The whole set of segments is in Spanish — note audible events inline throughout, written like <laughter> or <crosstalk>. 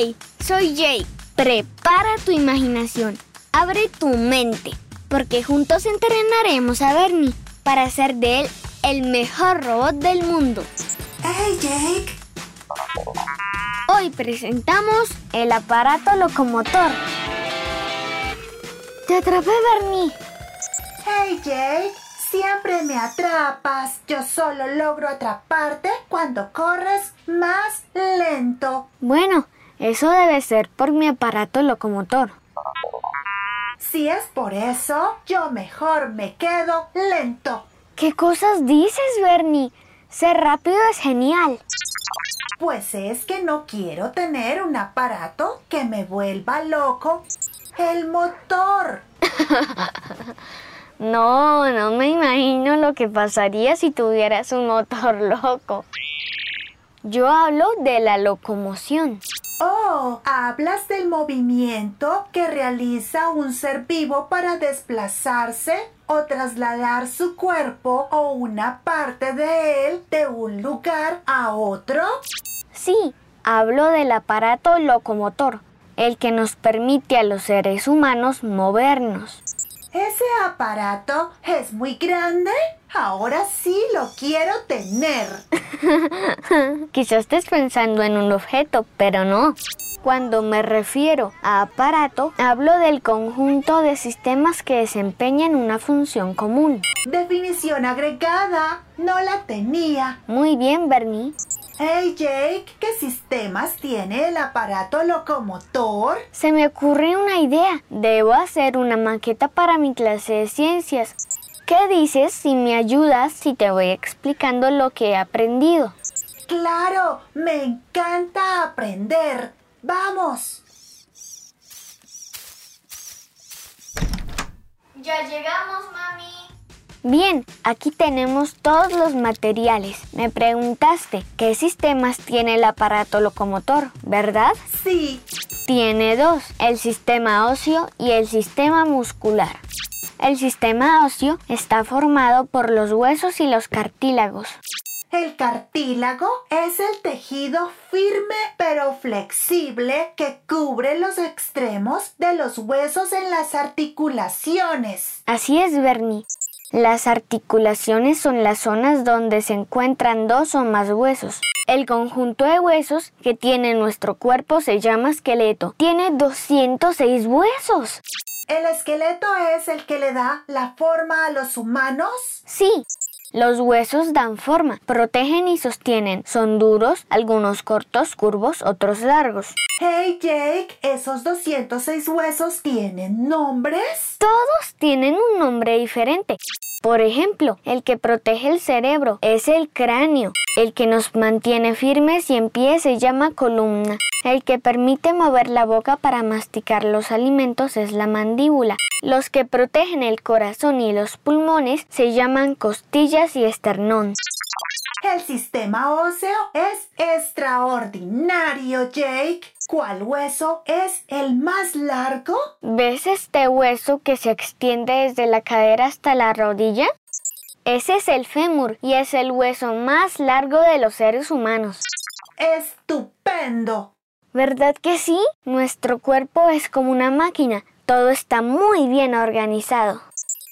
Hey, soy Jake. Prepara tu imaginación. Abre tu mente. Porque juntos entrenaremos a Bernie para hacer de él el mejor robot del mundo. ¡Hey, Jake! Hoy presentamos el aparato locomotor. Te atrapé, Bernie. ¡Hey, Jake! Siempre me atrapas. Yo solo logro atraparte cuando corres más lento. Bueno, eso debe ser por mi aparato locomotor. Si es por eso, yo mejor me quedo lento. ¿Qué cosas dices, Bernie? Ser rápido es genial. Pues es que no quiero tener un aparato que me vuelva loco. El motor. <laughs> no, no me imagino lo que pasaría si tuvieras un motor <laughs> loco. Yo hablo de la locomoción. Oh, hablas del movimiento que realiza un ser vivo para desplazarse o trasladar su cuerpo o una parte de él de un lugar a otro. Sí, hablo del aparato locomotor, el que nos permite a los seres humanos movernos. ¿Ese aparato es muy grande? Ahora sí lo quiero tener. <laughs> Quizás estés pensando en un objeto, pero no. Cuando me refiero a aparato, hablo del conjunto de sistemas que desempeñan una función común. Definición agregada. No la tenía. Muy bien, Bernie. Hey Jake, ¿qué sistemas tiene el aparato locomotor? Se me ocurre una idea. Debo hacer una maqueta para mi clase de ciencias. ¿Qué dices si me ayudas si te voy explicando lo que he aprendido? Claro, me encanta aprender. Vamos. Ya llegamos, mami. Bien, aquí tenemos todos los materiales. Me preguntaste qué sistemas tiene el aparato locomotor, ¿verdad? Sí. Tiene dos, el sistema óseo y el sistema muscular. El sistema óseo está formado por los huesos y los cartílagos. El cartílago es el tejido firme pero flexible que cubre los extremos de los huesos en las articulaciones. Así es, Bernie. Las articulaciones son las zonas donde se encuentran dos o más huesos. El conjunto de huesos que tiene nuestro cuerpo se llama esqueleto. Tiene 206 huesos. ¿El esqueleto es el que le da la forma a los humanos? Sí. Los huesos dan forma, protegen y sostienen. Son duros, algunos cortos, curvos, otros largos. Hey Jake, ¿esos 206 huesos tienen nombres? Todos tienen un nombre diferente. Por ejemplo, el que protege el cerebro es el cráneo. El que nos mantiene firmes y en pie se llama columna. El que permite mover la boca para masticar los alimentos es la mandíbula. Los que protegen el corazón y los pulmones se llaman costillas y esternón. El sistema óseo es extraordinario, Jake. ¿Cuál hueso es el más largo? ¿Ves este hueso que se extiende desde la cadera hasta la rodilla? Ese es el fémur y es el hueso más largo de los seres humanos. ¡Estupendo! ¿Verdad que sí? Nuestro cuerpo es como una máquina. Todo está muy bien organizado.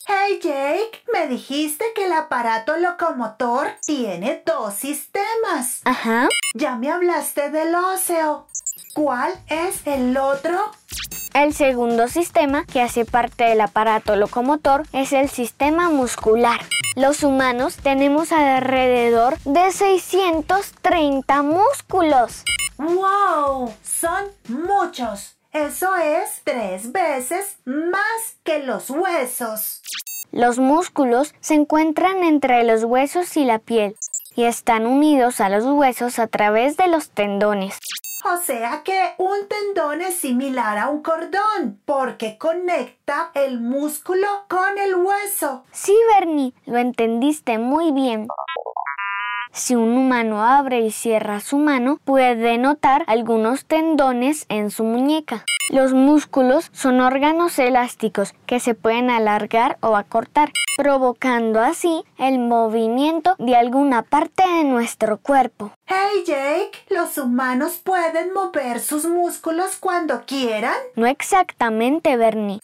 Hey Jake, me dijiste que el aparato locomotor tiene dos sistemas. Ajá. Ya me hablaste del óseo. ¿Cuál es el otro? El segundo sistema que hace parte del aparato locomotor es el sistema muscular. Los humanos tenemos alrededor de 630 músculos. ¡Wow! Son muchos. Eso es tres veces más que los huesos. Los músculos se encuentran entre los huesos y la piel y están unidos a los huesos a través de los tendones. O sea que un tendón es similar a un cordón porque conecta el músculo con el hueso. Sí, Bernie, lo entendiste muy bien. Si un humano abre y cierra su mano, puede notar algunos tendones en su muñeca. Los músculos son órganos elásticos que se pueden alargar o acortar, provocando así el movimiento de alguna parte de nuestro cuerpo. Hey Jake, ¿los humanos pueden mover sus músculos cuando quieran? No exactamente, Bernie.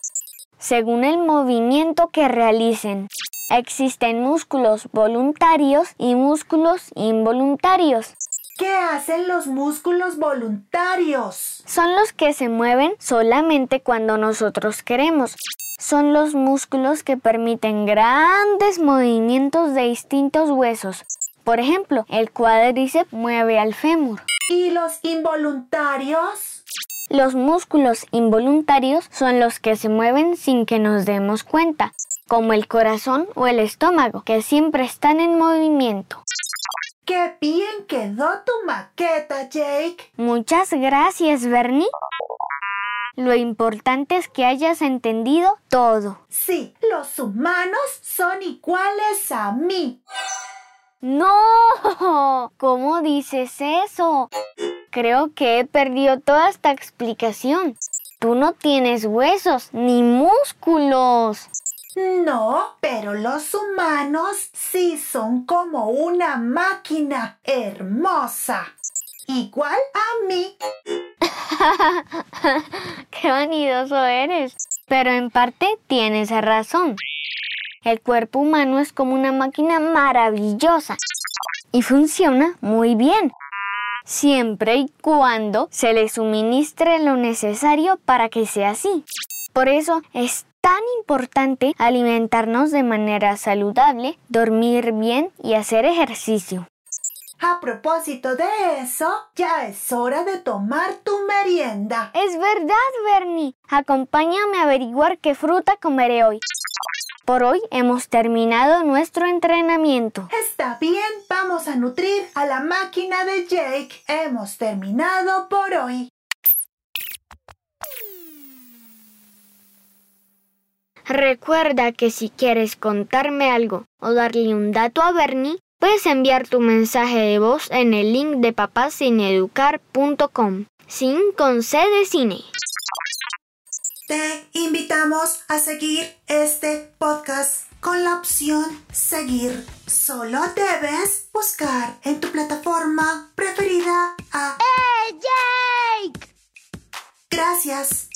Según el movimiento que realicen. Existen músculos voluntarios y músculos involuntarios. ¿Qué hacen los músculos voluntarios? Son los que se mueven solamente cuando nosotros queremos. Son los músculos que permiten grandes movimientos de distintos huesos. Por ejemplo, el cuádriceps mueve al fémur. ¿Y los involuntarios? Los músculos involuntarios son los que se mueven sin que nos demos cuenta como el corazón o el estómago, que siempre están en movimiento. ¡Qué bien quedó tu maqueta, Jake! Muchas gracias, Bernie. Lo importante es que hayas entendido todo. Sí, los humanos son iguales a mí. No, <laughs> ¿cómo dices eso? Creo que he perdido toda esta explicación. Tú no tienes huesos ni músculos. No, pero los humanos sí son como una máquina hermosa. Igual a mí. <laughs> Qué vanidoso eres. Pero en parte tienes razón. El cuerpo humano es como una máquina maravillosa y funciona muy bien. Siempre y cuando se le suministre lo necesario para que sea así. Por eso es tan importante alimentarnos de manera saludable, dormir bien y hacer ejercicio. A propósito de eso, ya es hora de tomar tu merienda. Es verdad, Bernie. Acompáñame a averiguar qué fruta comeré hoy. Por hoy hemos terminado nuestro entrenamiento. Está bien, vamos a nutrir a la máquina de Jake. Hemos terminado por hoy. Recuerda que si quieres contarme algo o darle un dato a Bernie, puedes enviar tu mensaje de voz en el link de papacineeducar.com, sin con C de cine. Te invitamos a seguir este podcast con la opción seguir. Solo debes buscar en tu plataforma preferida a ¡Hey, Jake! Gracias